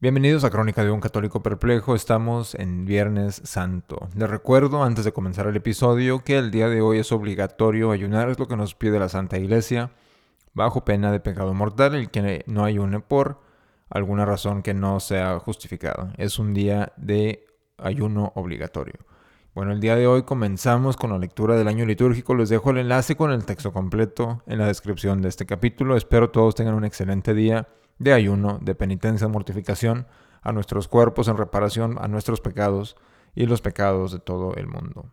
Bienvenidos a Crónica de un Católico Perplejo, estamos en Viernes Santo. Les recuerdo antes de comenzar el episodio que el día de hoy es obligatorio ayunar, es lo que nos pide la Santa Iglesia, bajo pena de pecado mortal, el que no ayune por alguna razón que no sea justificada. Es un día de ayuno obligatorio. Bueno, el día de hoy comenzamos con la lectura del año litúrgico. Les dejo el enlace con el texto completo en la descripción de este capítulo. Espero todos tengan un excelente día de ayuno, de penitencia, mortificación a nuestros cuerpos en reparación a nuestros pecados y los pecados de todo el mundo.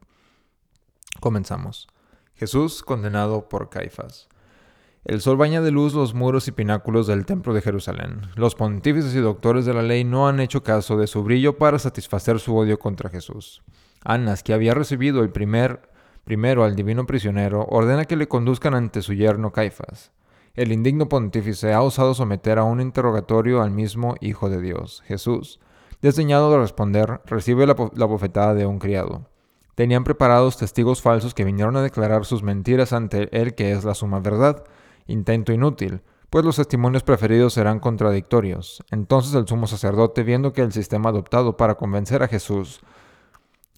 Comenzamos. Jesús condenado por Caifás. El sol baña de luz los muros y pináculos del templo de Jerusalén. Los pontífices y doctores de la ley no han hecho caso de su brillo para satisfacer su odio contra Jesús. Anas, que había recibido el primer primero al divino prisionero, ordena que le conduzcan ante su yerno Caifás. El indigno pontífice ha osado someter a un interrogatorio al mismo Hijo de Dios, Jesús. Desdeñado de responder, recibe la, bofetada de un criado. Tenían preparados testigos falsos que vinieron a declarar sus mentiras ante él que es la suma verdad. Intento inútil, pues los testimonios preferidos serán contradictorios. Entonces el sumo sacerdote, viendo que el sistema adoptado para convencer a Jesús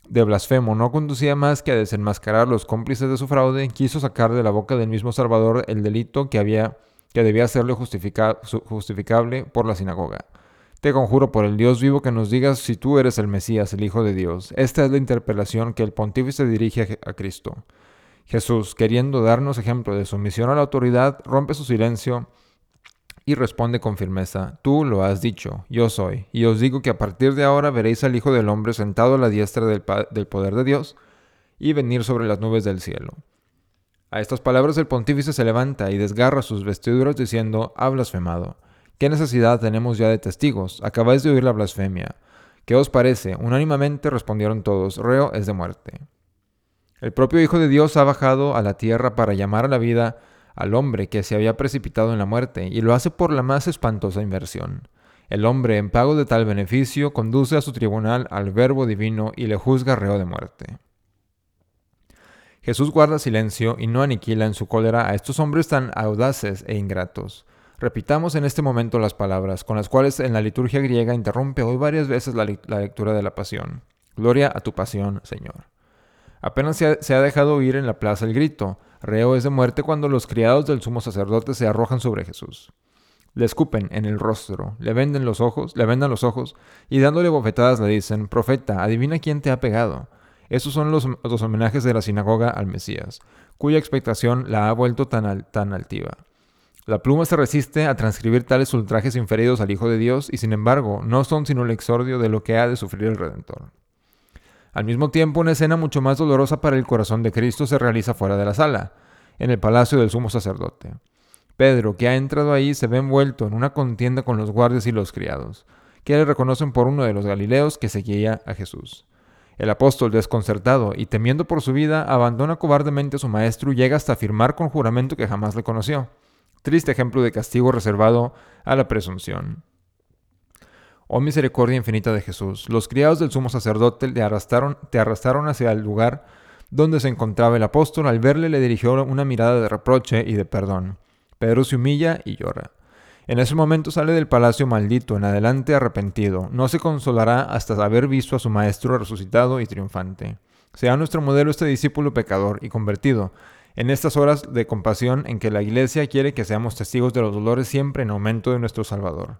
de blasfemo no conducía más que a desenmascarar los cómplices de su fraude, quiso sacar de la boca del mismo Salvador el delito que había que debía serle justificable por la sinagoga. Te conjuro por el Dios vivo que nos digas si tú eres el Mesías, el Hijo de Dios. Esta es la interpelación que el pontífice dirige a Cristo. Jesús, queriendo darnos ejemplo de sumisión a la autoridad, rompe su silencio y responde con firmeza, Tú lo has dicho, yo soy, y os digo que a partir de ahora veréis al Hijo del Hombre sentado a la diestra del, poder de Dios y venir sobre las nubes del cielo. A estas palabras el pontífice se levanta y desgarra sus vestiduras diciendo, ha blasfemado. ¿Qué necesidad tenemos ya de testigos? Acabáis de oír la blasfemia. ¿Qué os parece? Unánimamente respondieron todos, reo es de muerte. El propio Hijo de Dios ha bajado a la tierra para llamar a la vida al hombre que se había precipitado en la muerte, y lo hace por la más espantosa inversión. El hombre, en pago de tal beneficio, conduce a su tribunal al Verbo divino y le juzga reo de muerte. Jesús guarda silencio y no aniquila en su cólera a estos hombres tan audaces e ingratos. Repitamos en este momento las palabras con las cuales en la liturgia griega interrumpe hoy varias veces la, lectura de la pasión. Gloria a tu pasión, Señor. Apenas se ha, dejado oír en la plaza el grito, Reo es de muerte cuando los criados del sumo sacerdote se arrojan sobre Jesús. Le escupen en el rostro, le venden los ojos, le vendan los ojos, y dándole bofetadas le dicen, Profeta, adivina quién te ha pegado. Esos son los, homenajes de la sinagoga al Mesías, cuya expectación la ha vuelto tan, tan altiva. La pluma se resiste a transcribir tales ultrajes inferidos al Hijo de Dios, y sin embargo no son sino el exordio de lo que ha de sufrir el Redentor. Al mismo tiempo, una escena mucho más dolorosa para el corazón de Cristo se realiza fuera de la sala, en el palacio del sumo sacerdote. Pedro, que ha entrado ahí, se ve envuelto en una contienda con los guardias y los criados, que le reconocen por uno de los galileos que seguía a Jesús. El apóstol, desconcertado y temiendo por su vida, abandona cobardemente a su maestro y llega hasta afirmar con juramento que jamás le conoció. Triste ejemplo de castigo reservado a la presunción. Oh misericordia infinita de Jesús, los criados del sumo sacerdote te arrastraron, te arrastraron hacia el lugar donde se encontraba el apóstol. Al verle le dirigió una mirada de reproche y de perdón. Pedro se humilla y llora. En ese momento sale del palacio maldito, en adelante arrepentido. No se consolará hasta haber visto a su maestro resucitado y triunfante. Sea nuestro modelo este discípulo pecador y convertido, en estas horas de compasión en que la Iglesia quiere que seamos testigos de los dolores siempre en aumento de nuestro Salvador.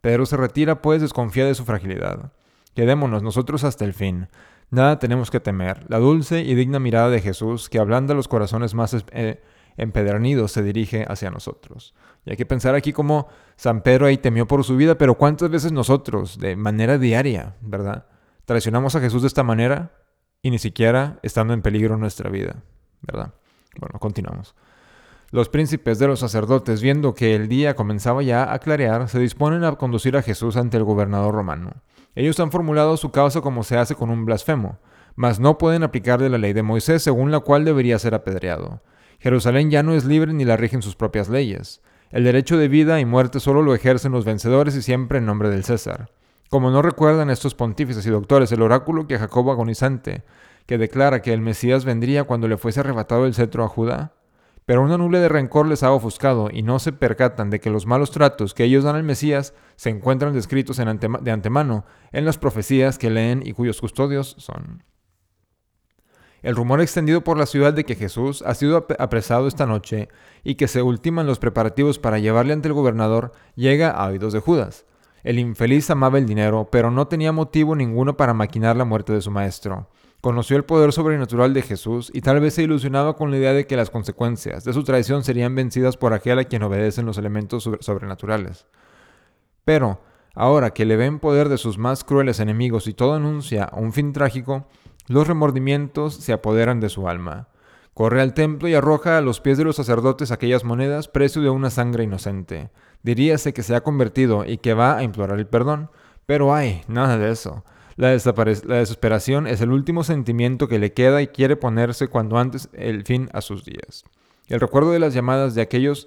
Pedro se retira pues desconfía de su fragilidad. Quedémonos nosotros hasta el fin. Nada tenemos que temer. La dulce y digna mirada de Jesús, que ablanda los corazones más eh, empedernidos, se dirige hacia nosotros. Y hay que pensar aquí cómo San Pedro ahí temió por su vida, pero cuántas veces nosotros, de manera diaria, ¿verdad? Traicionamos a Jesús de esta manera y ni siquiera estando en peligro nuestra vida, ¿verdad? Bueno, continuamos. Los príncipes de los sacerdotes, viendo que el día comenzaba ya a clarear, se disponen a conducir a Jesús ante el gobernador romano. Ellos han formulado su causa como se hace con un blasfemo, mas no pueden aplicarle la ley de Moisés según la cual debería ser apedreado. Jerusalén ya no es libre ni la rigen sus propias leyes. El derecho de vida y muerte solo lo ejercen los vencedores y siempre en nombre del César. Como no recuerdan estos pontífices y doctores el oráculo que Jacobo agonizante, que declara que el Mesías vendría cuando le fuese arrebatado el cetro a Judá, Pero una nube de rencor les ha ofuscado y no se percatan de que los malos tratos que ellos dan al Mesías se encuentran descritos de antemano en las profecías que leen y cuyos custodios son. El rumor extendido por la ciudad de que Jesús ha sido apresado esta noche y que se ultiman los preparativos para llevarle ante el gobernador llega a oídos de Judas. El infeliz amaba el dinero, pero no tenía motivo ninguno para maquinar la muerte de su maestro. Conoció el poder sobrenatural de Jesús y tal vez se ilusionaba con la idea de que las consecuencias de su traición serían vencidas por aquel a quien obedecen los elementos sobrenaturales. Pero, ahora que le ven poder de sus más crueles enemigos y todo anuncia un fin trágico, los remordimientos se apoderan de su alma. Corre al templo y arroja a los pies de los sacerdotes aquellas monedas, precio de una sangre inocente. Diríase que se ha convertido y que va a implorar el perdón, pero ay, nada de eso. La, desesperación es el último sentimiento que le queda y quiere ponerse cuando antes el fin a sus días. El recuerdo de las llamadas de aquellos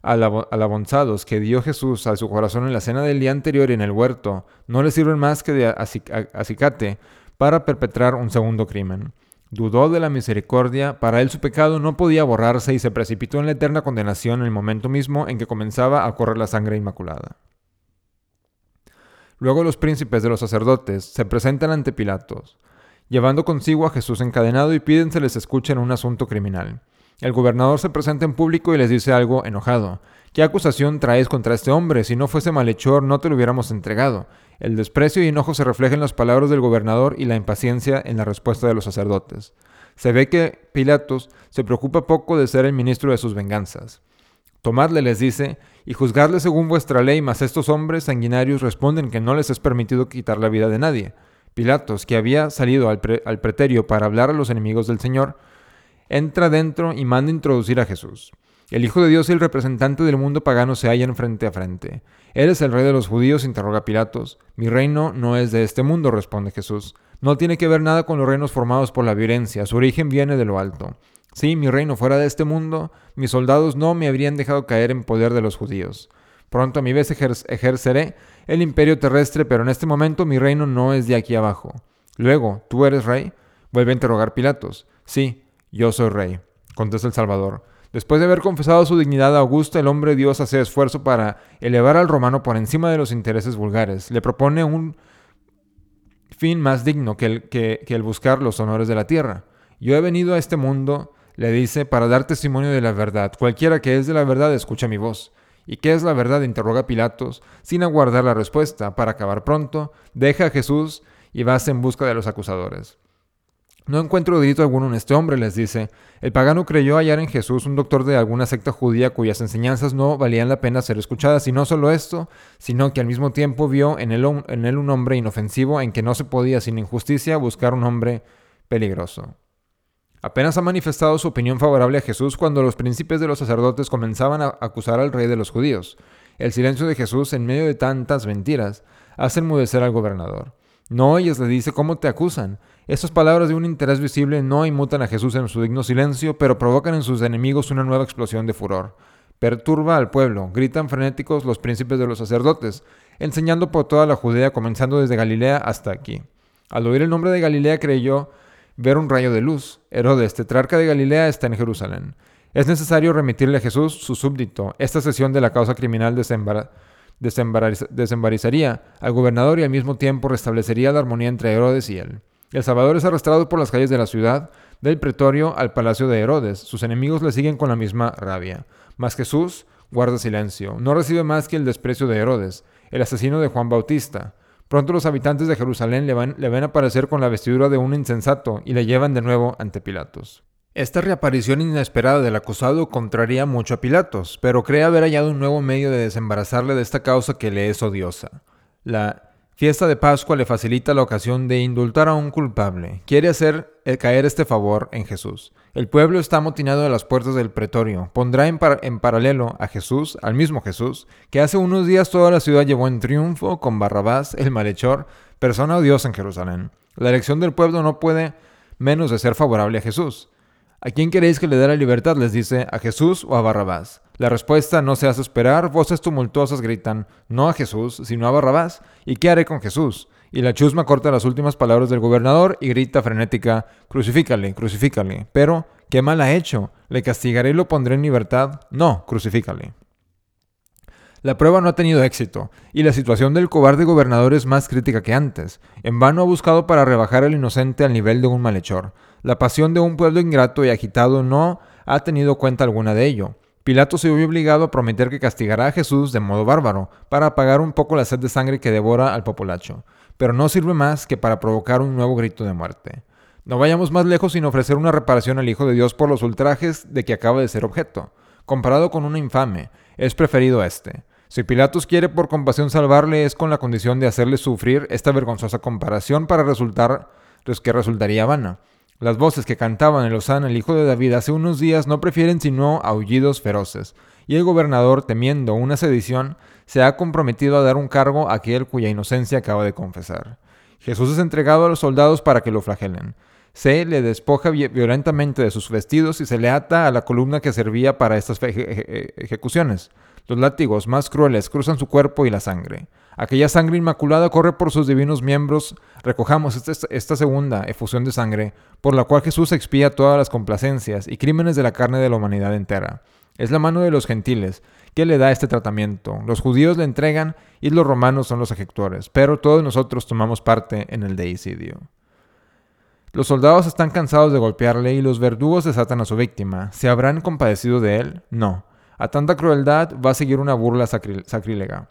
alabonzados que dio Jesús a su corazón en la cena del día anterior y en el huerto no le sirven más que de acicate para perpetrar un segundo crimen. Dudó de la misericordia, para él su pecado no podía borrarse y se precipitó en la eterna condenación en el momento mismo en que comenzaba a correr la sangre inmaculada. Luego los príncipes de los sacerdotes se presentan ante Pilatos, llevando consigo a Jesús encadenado y piden se les escuche en un asunto criminal. El gobernador se presenta en público y les dice algo enojado. ¿Qué acusación traes contra este hombre? Si no fuese malhechor, no te lo hubiéramos entregado. El desprecio y enojo se reflejan en las palabras del gobernador y la impaciencia en la respuesta de los sacerdotes. Se ve que Pilatos se preocupa poco de ser el ministro de sus venganzas. Tomadle, les dice, y juzgarle según vuestra ley, mas estos hombres sanguinarios responden que no les es permitido quitar la vida de nadie. Pilatos, que había salido al, al preterio para hablar a los enemigos del Señor, entra dentro y manda introducir a Jesús. El Hijo de Dios y el representante del mundo pagano se hallan frente a frente. ¿Eres el rey de los judíos? interroga Pilatos. Mi reino no es de este mundo, responde Jesús. No tiene que ver nada con los reinos formados por la violencia, su origen viene de lo alto. Si mi reino fuera de este mundo, mis soldados no me habrían dejado caer en poder de los judíos. Pronto a mi vez ejerceré el imperio terrestre, pero en este momento mi reino no es de aquí abajo. Luego, ¿tú eres rey? Vuelve a interrogar Pilatos. Sí, yo soy rey, contesta el Salvador. Después de haber confesado su dignidad a Augusto, el hombre Dios hace esfuerzo para elevar al romano por encima de los intereses vulgares. Le propone un fin más digno que el, que el buscar los honores de la tierra. Yo he venido a este mundo le dice, para dar testimonio de la verdad. Cualquiera que es de la verdad escucha mi voz. ¿Y qué es la verdad? interroga Pilatos, sin aguardar la respuesta. Para acabar pronto, deja a Jesús y vas en busca de los acusadores. No encuentro delito alguno en este hombre, les dice. El pagano creyó hallar en Jesús un doctor de alguna secta judía cuyas enseñanzas no valían la pena ser escuchadas, y no solo esto, sino que al mismo tiempo vio en él, en él un hombre inofensivo en que no se podía sin injusticia buscar un hombre peligroso. Apenas ha manifestado su opinión favorable a Jesús cuando los príncipes de los sacerdotes comenzaban a acusar al rey de los judíos. El silencio de Jesús en medio de tantas mentiras hace enmudecer al gobernador. No oyes, le dice, cómo te acusan. Estas palabras de un interés visible no inmutan a Jesús en su digno silencio, pero provocan en sus enemigos una nueva explosión de furor. Perturba al pueblo, gritan frenéticos los príncipes de los sacerdotes, enseñando por toda la Judea, comenzando desde Galilea hasta aquí. Al oír el nombre de Galilea creyó ver un rayo de luz. Herodes, tetrarca de Galilea, está en Jerusalén. Es necesario remitirle a Jesús su súbdito. Esta sesión de la causa criminal desembarizaría al gobernador y al mismo tiempo restablecería la armonía entre Herodes y él. El Salvador es arrastrado por las calles de la ciudad, del pretorio al palacio de Herodes. Sus enemigos le siguen con la misma rabia. Mas Jesús guarda silencio. No recibe más que el desprecio de Herodes, el asesino de Juan Bautista. Pronto los habitantes de Jerusalén le, van, ven aparecer con la vestidura de un insensato y le llevan de nuevo ante Pilatos. Esta reaparición inesperada del acusado contraría mucho a Pilatos, pero cree haber hallado un nuevo medio de desembarazarle de esta causa que le es odiosa. La Fiesta de Pascua le facilita la ocasión de indultar a un culpable. Quiere hacer eh, caer este favor en Jesús. El pueblo está amotinado a las puertas del pretorio. Pondrá en, paralelo a Jesús, al mismo Jesús, que hace unos días toda la ciudad llevó en triunfo con Barrabás, el malhechor, persona odiosa en Jerusalén. La elección del pueblo no puede menos de ser favorable a Jesús. ¿A quién queréis que le dé la libertad? les dice, ¿a Jesús o a Barrabás? La respuesta no se hace esperar, voces tumultuosas gritan, no a Jesús, sino a Barrabás. ¿Y qué haré con Jesús? Y la chusma corta las últimas palabras del gobernador y grita frenética, crucifícale, crucifícale. Pero, ¿Qué mal ha hecho? ¿Le castigaré y lo pondré en libertad? No, crucifícale. La prueba no ha tenido éxito, y la situación del cobarde gobernador es más crítica que antes. En vano ha buscado para rebajar al inocente al nivel de un malhechor. La pasión de un pueblo ingrato y agitado no ha tenido cuenta alguna de ello. Pilato se vio obligado a prometer que castigará a Jesús de modo bárbaro, para apagar un poco la sed de sangre que devora al populacho, pero no sirve más que para provocar un nuevo grito de muerte. No vayamos más lejos sin ofrecer una reparación al Hijo de Dios por los ultrajes de que acaba de ser objeto. Comparado con una infame, es preferido este. Si Pilatos quiere por compasión salvarle es con la condición de hacerle sufrir esta vergonzosa comparación para resultar que resultaría vana. Las voces que cantaban el Osana, el hijo de David, hace unos días no prefieren sino aullidos feroces, y el gobernador, temiendo una sedición, se ha comprometido a dar un cargo a aquel cuya inocencia acaba de confesar. Jesús es entregado a los soldados para que lo flagelen. Se le despoja violentamente de sus vestidos y se le ata a la columna que servía para estas ejecuciones. Los látigos más crueles cruzan su cuerpo y la sangre. Aquella sangre inmaculada corre por sus divinos miembros. Recojamos esta, segunda efusión de sangre, por la cual Jesús expía todas las complacencias y crímenes de la carne de la humanidad entera. Es la mano de los gentiles que le da este tratamiento. Los judíos le entregan y los romanos son los ejecutores, pero todos nosotros tomamos parte en el deicidio. Los soldados están cansados de golpearle y los verdugos desatan a su víctima. ¿Se habrán compadecido de él? No. A tanta crueldad va a seguir una burla sacrílega.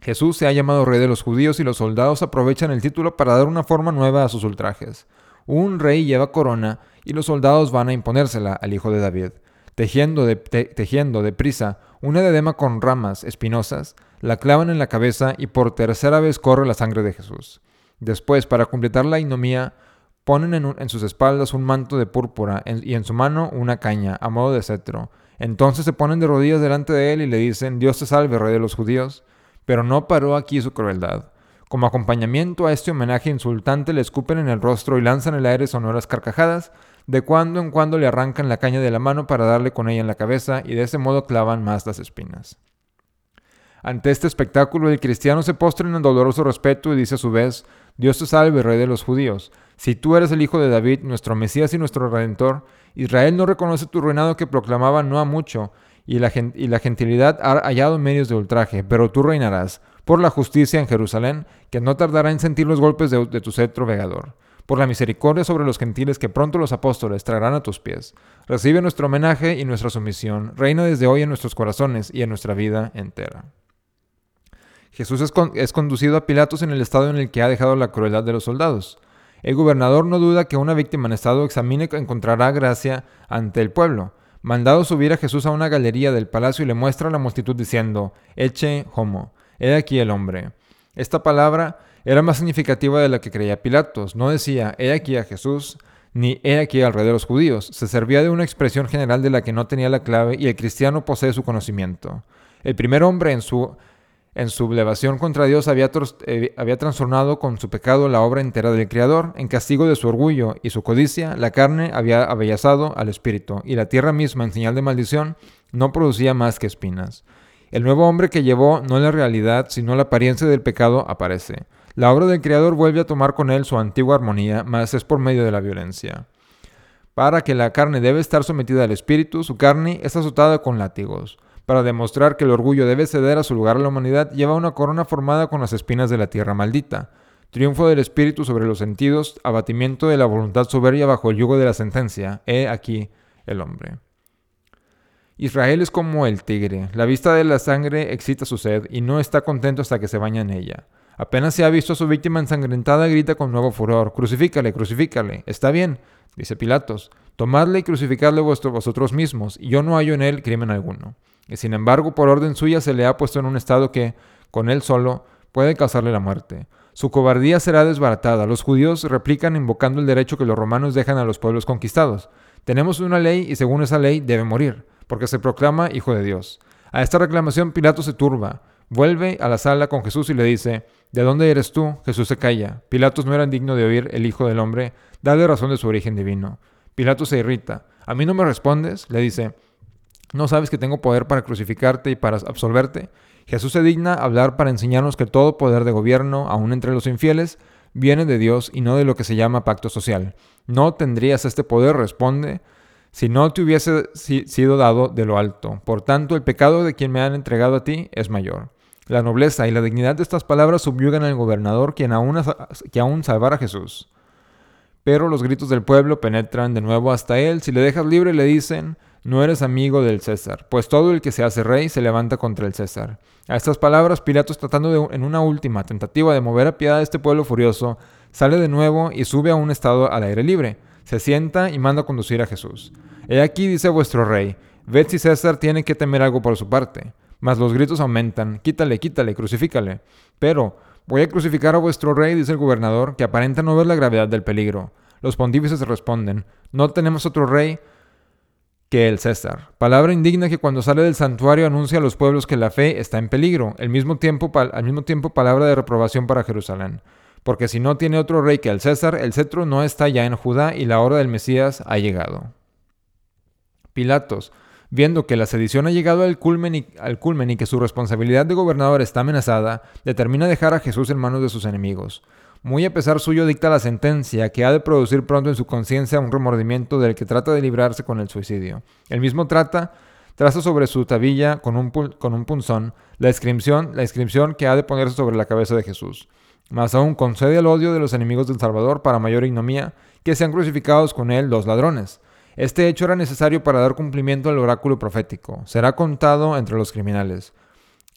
Jesús se ha llamado rey de los judíos y los soldados aprovechan el título para dar una forma nueva a sus ultrajes. Un rey lleva corona y los soldados van a imponérsela al hijo de David. Tejiendo, de, tejiendo deprisa una edema con ramas espinosas, la clavan en la cabeza y por tercera vez corre la sangre de Jesús. Después, para completar la ignomía, ponen en, sus espaldas un manto de púrpura y en su mano una caña, a modo de cetro, entonces se ponen de rodillas delante de él y le dicen, Dios te salve, rey de los judíos. Pero no paró aquí su crueldad. Como acompañamiento a este homenaje insultante le escupen en el rostro y lanzan el aire sonoras carcajadas, de cuando en cuando le arrancan la caña de la mano para darle con ella en la cabeza y de ese modo clavan más las espinas. Ante este espectáculo el cristiano se postra en doloroso respeto y dice a su vez, Dios te salve, rey de los judíos. Si tú eres el hijo de David, nuestro Mesías y nuestro Redentor, Israel no reconoce tu reinado que proclamaba no a mucho, y la, gentilidad ha hallado medios de ultraje, pero tú reinarás por la justicia en Jerusalén, que no tardará en sentir los golpes de, de tu cetro vegador por la misericordia sobre los gentiles que pronto los apóstoles traerán a tus pies. Recibe nuestro homenaje y nuestra sumisión. Reina desde hoy en nuestros corazones y en nuestra vida entera. Jesús es, conducido a Pilatos en el estado en el que ha dejado la crueldad de los soldados. El gobernador no duda que una víctima en estado examine encontrará gracia ante el pueblo. Mandado subir a Jesús a una galería del palacio y le muestra a la multitud diciendo, Eche homo, he aquí el hombre. Esta palabra era más significativa de la que creía Pilatos. No decía, he aquí a Jesús, ni he aquí al rey de los judíos. Se servía de una expresión general de la que no tenía la clave y el cristiano posee su conocimiento. El primer hombre en su en su sublevación contra Dios había, eh, había, transformado con su pecado la obra entera del Creador. En castigo de su orgullo y su codicia, la carne había abellazado al espíritu, y la tierra misma, en señal de maldición, no producía más que espinas. El nuevo hombre que llevó no la realidad, sino la apariencia del pecado, aparece. La obra del Creador vuelve a tomar con él su antigua armonía, mas es por medio de la violencia. Para que la carne debe estar sometida al espíritu, su carne es azotada con látigos. Para demostrar que el orgullo debe ceder a su lugar a la humanidad, lleva una corona formada con las espinas de la tierra maldita. Triunfo del espíritu sobre los sentidos, abatimiento de la voluntad soberbia bajo el yugo de la sentencia. He aquí el hombre. Israel es como el tigre. La vista de la sangre excita su sed y no está contento hasta que se baña en ella. Apenas se ha visto a su víctima ensangrentada, grita con nuevo furor: Crucifícale, crucifícale. Está bien, dice Pilatos. Tomadle y crucificadle vosotros mismos, y yo no hallo en él crimen alguno y sin embargo por orden suya se le ha puesto en un estado que, con él solo, puede causarle la muerte. Su cobardía será desbaratada. Los judíos replican invocando el derecho que los romanos dejan a los pueblos conquistados. Tenemos una ley y según esa ley debe morir, porque se proclama hijo de Dios. A esta reclamación Pilato se turba, vuelve a la sala con Jesús y le dice, ¿De dónde eres tú? Jesús se calla. Pilatos no era digno de oír el Hijo del Hombre, dale razón de su origen divino. Pilato se irrita. ¿A mí no me respondes? Le dice, ¿No sabes que tengo poder para crucificarte y para absolverte? Jesús se digna hablar para enseñarnos que todo poder de gobierno, aun entre los infieles, viene de Dios y no de lo que se llama pacto social. No tendrías este poder, responde, si no te hubiese sido dado de lo alto. Por tanto, el pecado de quien me han entregado a ti es mayor. La nobleza y la dignidad de estas palabras subyugan al gobernador, quien aún, que aún salvará a Jesús. Pero los gritos del pueblo penetran de nuevo hasta él. Si le dejas libre, le dicen, no eres amigo del César, pues todo el que se hace rey se levanta contra el César. A estas palabras, Pilatos, tratando de, en una última tentativa de mover a piedad a este pueblo furioso, sale de nuevo y sube a un estado al aire libre. Se sienta y manda a conducir a Jesús. He aquí, dice vuestro rey, ved si César tiene que temer algo por su parte. Mas los gritos aumentan, quítale, quítale, crucifícale. Pero, voy a crucificar a vuestro rey, dice el gobernador, que aparenta no ver la gravedad del peligro. Los pontífices responden, no tenemos otro rey que el César. Palabra indigna que cuando sale del santuario anuncia a los pueblos que la fe está en peligro, al mismo tiempo, al mismo tiempo palabra de reprobación para Jerusalén. Porque si no tiene otro rey que el César, el cetro no está ya en Judá y la hora del Mesías ha llegado. Pilatos, viendo que la sedición ha llegado al culmen, y, que su responsabilidad de gobernador está amenazada, determina dejar a Jesús en manos de sus enemigos. Muy a pesar suyo dicta la sentencia que ha de producir pronto en su conciencia un remordimiento del que trata de librarse con el suicidio. El mismo trata, traza sobre su tabilla con un, con un punzón la inscripción, la inscripción que ha de ponerse sobre la cabeza de Jesús. Más aún concede el odio de los enemigos del Salvador para mayor ignomía que sean crucificados con él los ladrones. Este hecho era necesario para dar cumplimiento al oráculo profético. Será contado entre los criminales.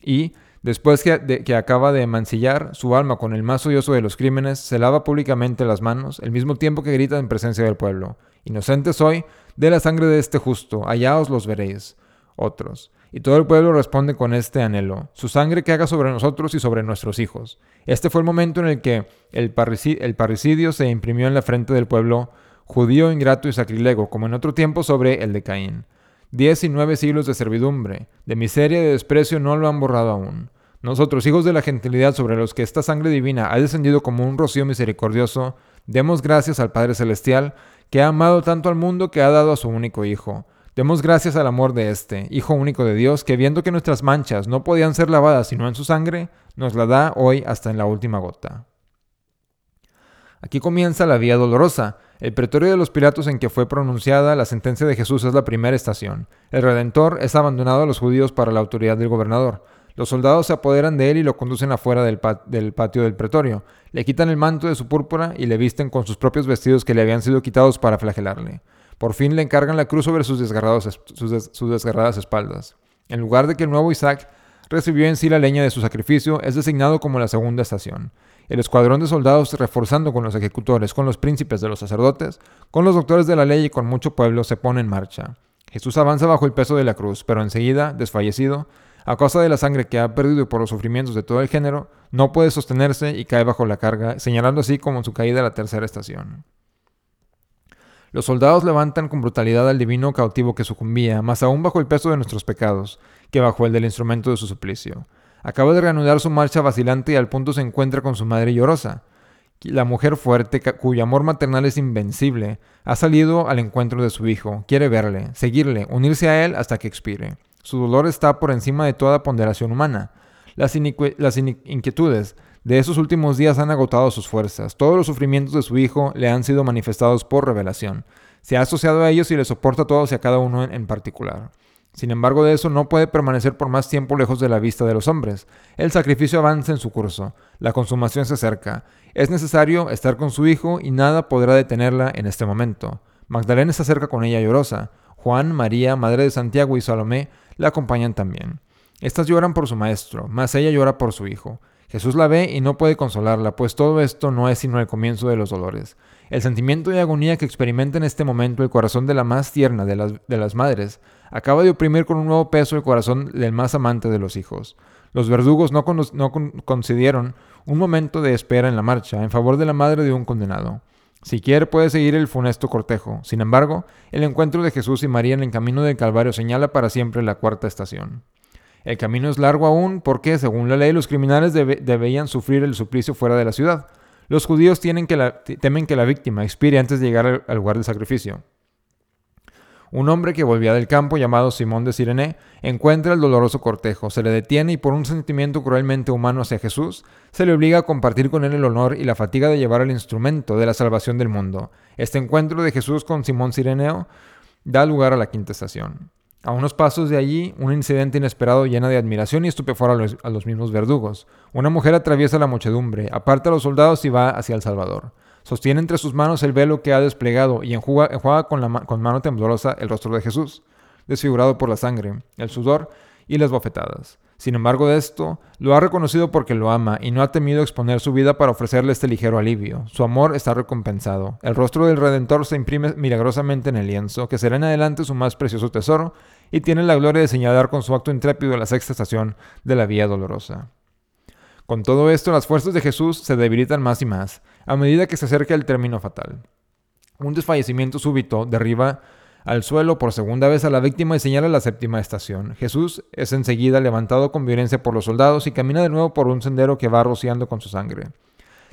Y, después que, que, acaba de mancillar su alma con el más odioso de los crímenes, se lava públicamente las manos, el mismo tiempo que grita en presencia del pueblo. Inocente soy de la sangre de este justo, allá os los veréis. Otros. Y todo el pueblo responde con este anhelo, su sangre que haga sobre nosotros y sobre nuestros hijos. Este fue el momento en el que el, parricidio se imprimió en la frente del pueblo judío ingrato y sacrilego, como en otro tiempo sobre el de Caín. Diez y nueve siglos de servidumbre, de miseria y de desprecio no lo han borrado aún. Nosotros, hijos de la gentilidad sobre los que esta sangre divina ha descendido como un rocío misericordioso, demos gracias al Padre Celestial, que ha amado tanto al mundo que ha dado a su único Hijo. Demos gracias al amor de este, Hijo único de Dios, que viendo que nuestras manchas no podían ser lavadas sino en su sangre, nos la da hoy hasta en la última gota. Aquí comienza la vía dolorosa, el pretorio de los Pilatos en que fue pronunciada la sentencia de Jesús es la primera estación. El Redentor es abandonado a los judíos para la autoridad del gobernador. Los soldados se apoderan de él y lo conducen afuera del, del, patio del pretorio. Le quitan el manto de su púrpura y le visten con sus propios vestidos que le habían sido quitados para flagelarle. Por fin le encargan la cruz sobre sus desgarradas espaldas. En lugar de que el nuevo Isaac recibió en sí la leña de su sacrificio, es designado como la segunda estación el escuadrón de soldados reforzando con los ejecutores, con los príncipes de los sacerdotes, con los doctores de la ley y con mucho pueblo se pone en marcha. Jesús avanza bajo el peso de la cruz, pero enseguida, desfallecido, a causa de la sangre que ha perdido por los sufrimientos de todo el género, no puede sostenerse y cae bajo la carga, señalando así como su caída la tercera estación. Los soldados levantan con brutalidad al divino cautivo que sucumbía, más aún bajo el peso de nuestros pecados, que bajo el del instrumento de su suplicio. Acaba de reanudar su marcha vacilante y al punto se encuentra con su madre llorosa. La mujer fuerte, cuyo amor maternal es invencible, ha salido al encuentro de su hijo, quiere verle, seguirle, unirse a él hasta que expire. Su dolor está por encima de toda ponderación humana. Las, inquietudes de esos últimos días han agotado sus fuerzas. Todos los sufrimientos de su hijo le han sido manifestados por revelación. Se ha asociado a ellos y le soporta a todos y a cada uno en particular. Sin embargo, de eso no puede permanecer por más tiempo lejos de la vista de los hombres. El sacrificio avanza en su curso, la consumación se acerca. Es necesario estar con su hijo y nada podrá detenerla en este momento. Magdalena se acerca con ella llorosa. Juan, María, madre de Santiago y Salomé la acompañan también. Estas lloran por su maestro, mas ella llora por su hijo. Jesús la ve y no puede consolarla, pues todo esto no es sino el comienzo de los dolores. El sentimiento de agonía que experimenta en este momento el corazón de la más tierna de las, de las madres acaba de oprimir con un nuevo peso el corazón del más amante de los hijos. Los verdugos no, concedieron un momento de espera en la marcha en favor de la madre de un condenado. Si quiere puede seguir el funesto cortejo. Sin embargo, el encuentro de Jesús y María en el camino del Calvario señala para siempre la cuarta estación. El camino es largo aún porque, según la ley, los criminales debían sufrir el suplicio fuera de la ciudad. Los judíos tienen que temen que la víctima expire antes de llegar al, lugar del sacrificio. Un hombre que volvía del campo, llamado Simón de Sirene, encuentra el doloroso cortejo, se le detiene y por un sentimiento cruelmente humano hacia Jesús, se le obliga a compartir con él el honor y la fatiga de llevar el instrumento de la salvación del mundo. Este encuentro de Jesús con Simón Sireneo da lugar a la quinta estación. A unos pasos de allí, un incidente inesperado llena de admiración y estupefora a los, mismos verdugos. Una mujer atraviesa la muchedumbre, aparta a los soldados y va hacia El Salvador. Sostiene entre sus manos el velo que ha desplegado y enjuaga, con, la, con mano temblorosa el rostro de Jesús, desfigurado por la sangre, el sudor y las bofetadas. Sin embargo de esto, lo ha reconocido porque lo ama y no ha temido exponer su vida para ofrecerle este ligero alivio. Su amor está recompensado. El rostro del Redentor se imprime milagrosamente en el lienzo, que será en adelante su más precioso tesoro, y tiene la gloria de señalar con su acto intrépido la sexta estación de la vía dolorosa. Con todo esto, las fuerzas de Jesús se debilitan más y más, a medida que se acerca el término fatal. Un desfallecimiento súbito derriba al suelo por segunda vez a la víctima y señala la séptima estación. Jesús es enseguida levantado con violencia por los soldados y camina de nuevo por un sendero que va rociando con su sangre.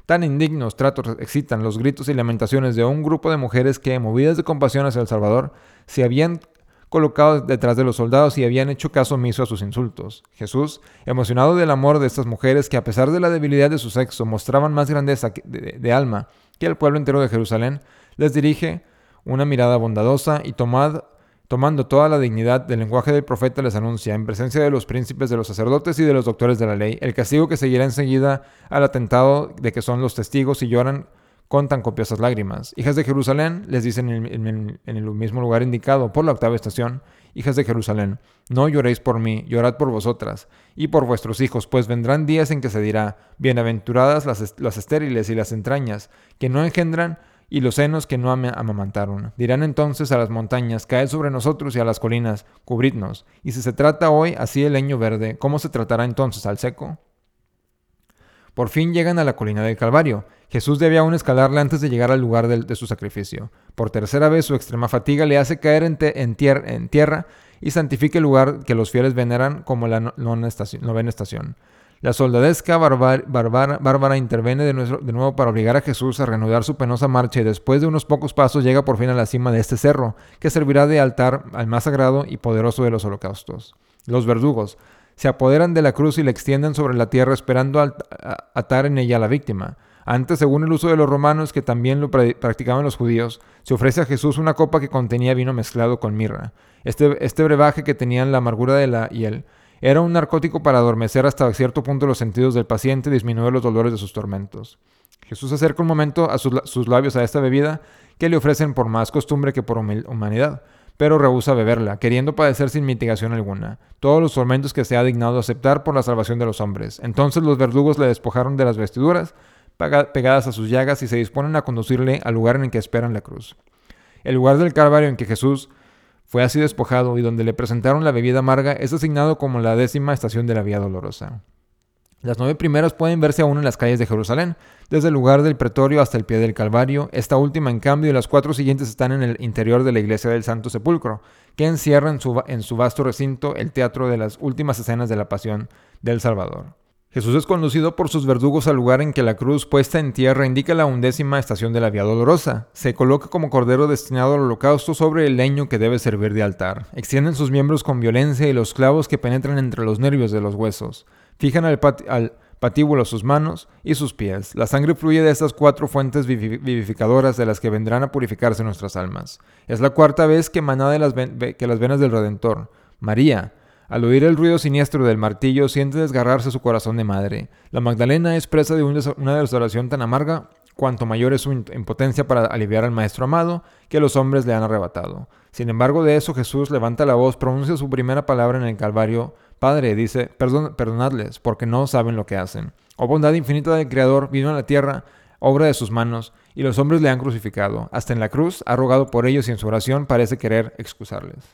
Tan indignos tratos excitan los gritos y lamentaciones de un grupo de mujeres que, movidas de compasión hacia el Salvador, se habían colocado detrás de los soldados y habían hecho caso omiso a sus insultos. Jesús, emocionado del amor de estas mujeres que a pesar de la debilidad de su sexo mostraban más grandeza de, de alma que el pueblo entero de Jerusalén, les dirige una mirada bondadosa y tomando toda la dignidad del lenguaje del profeta les anuncia, en presencia de los príncipes, de los sacerdotes y de los doctores de la ley, el castigo que seguirá enseguida al atentado de que son los testigos y lloran con tan copiosas lágrimas. Hijas de Jerusalén, les dicen en el, mismo lugar indicado por la octava estación, hijas de Jerusalén, no lloréis por mí, llorad por vosotras y por vuestros hijos, pues vendrán días en que se dirá, bienaventuradas las, las estériles y las entrañas, que no engendran y los senos que no amamantaron. Dirán entonces a las montañas, caed sobre nosotros y a las colinas, cubridnos. Y si se trata hoy así el leño verde, ¿cómo se tratará entonces al seco? Por fin llegan a la colina del Calvario. Jesús debe aún escalarle antes de llegar al lugar de, su sacrificio. Por tercera vez su extrema fatiga le hace caer en, en tierra y santifica el lugar que los fieles veneran como la novena estación. La soldadesca bárbara interviene de, nuevo para obligar a Jesús a reanudar su penosa marcha y después de unos pocos pasos llega por fin a la cima de este cerro, que servirá de altar al más sagrado y poderoso de los holocaustos. Los verdugos se apoderan de la cruz y la extienden sobre la tierra esperando atar en ella a la víctima. Antes, según el uso de los romanos, que también lo practicaban los judíos, se ofrece a Jesús una copa que contenía vino mezclado con mirra. Este, este brebaje que tenía la amargura de la hiel era un narcótico para adormecer hasta cierto punto los sentidos del paciente y disminuir los dolores de sus tormentos. Jesús acerca un momento a sus, labios a esta bebida que le ofrecen por más costumbre que por humanidad, pero rehúsa beberla, queriendo padecer sin mitigación alguna, todos los tormentos que se ha dignado aceptar por la salvación de los hombres. Entonces los verdugos le despojaron de las vestiduras pegadas a sus llagas y se disponen a conducirle al lugar en el que esperan la cruz. El lugar del Calvario en que Jesús fue así despojado y donde le presentaron la bebida amarga es asignado como la décima estación de la Vía Dolorosa. Las nueve primeras pueden verse aún en las calles de Jerusalén, desde el lugar del pretorio hasta el pie del Calvario. Esta última, en cambio, y las cuatro siguientes están en el interior de la iglesia del Santo Sepulcro, que encierra en su, vasto recinto el teatro de las últimas escenas de la pasión del Salvador. Jesús es conducido por sus verdugos al lugar en que la cruz puesta en tierra indica la undécima estación de la Vía Dolorosa. Se coloca como cordero destinado al holocausto sobre el leño que debe servir de altar. Extienden sus miembros con violencia y los clavos que penetran entre los nervios de los huesos. Fijan al, patíbulo sus manos y sus pies. La sangre fluye de estas cuatro fuentes vivificadoras de las que vendrán a purificarse nuestras almas. Es la cuarta vez que emana de las, que las venas del Redentor. María, al oír el ruido siniestro del martillo, siente desgarrarse su corazón de madre. La Magdalena es presa de una desolación tan amarga cuanto mayor es su impotencia para aliviar al Maestro amado que los hombres le han arrebatado. Sin embargo, de eso Jesús levanta la voz, pronuncia su primera palabra en el Calvario. Padre, dice, perdonadles, porque no saben lo que hacen. Oh bondad infinita del Creador, vino a la tierra, obra de sus manos, y los hombres le han crucificado. Hasta en la cruz ha rogado por ellos y en su oración parece querer excusarles.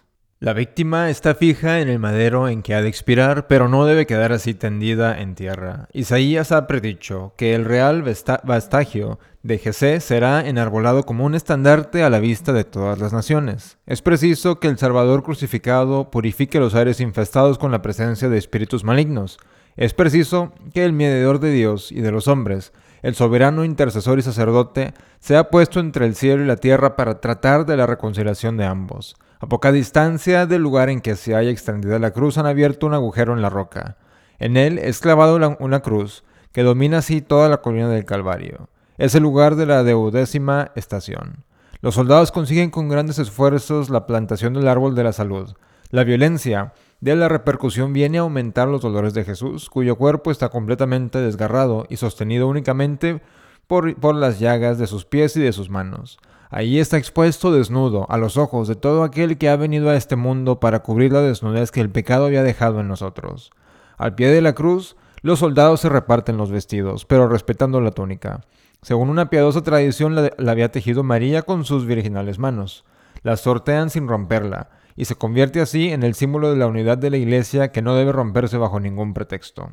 La víctima está fija en el madero en que ha de expirar, pero no debe quedar así tendida en tierra. Isaías ha predicho que el real vastagio de Jesé será enarbolado como un estandarte a la vista de todas las naciones. Es preciso que el Salvador crucificado purifique los aires infestados con la presencia de espíritus malignos. Es preciso que el mediador de Dios y de los hombres, el soberano intercesor y sacerdote, sea puesto entre el cielo y la tierra para tratar de la reconciliación de ambos. A poca distancia del lugar en que se haya extendida la cruz han abierto un agujero en la roca. En él es clavado una cruz que domina así toda la colina del Calvario. Es el lugar de la deudécima estación. Los soldados consiguen con grandes esfuerzos la plantación del árbol de la salud. La violencia de la repercusión viene a aumentar los dolores de Jesús, cuyo cuerpo está completamente desgarrado y sostenido únicamente por, las llagas de sus pies y de sus manos. Allí está expuesto desnudo a los ojos de todo aquel que ha venido a este mundo para cubrir la desnudez que el pecado había dejado en nosotros. Al pie de la cruz, los soldados se reparten los vestidos, pero respetando la túnica. Según una piadosa tradición la, la había tejido María con sus virginales manos. La sortean sin romperla, y se convierte así en el símbolo de la unidad de la Iglesia que no debe romperse bajo ningún pretexto.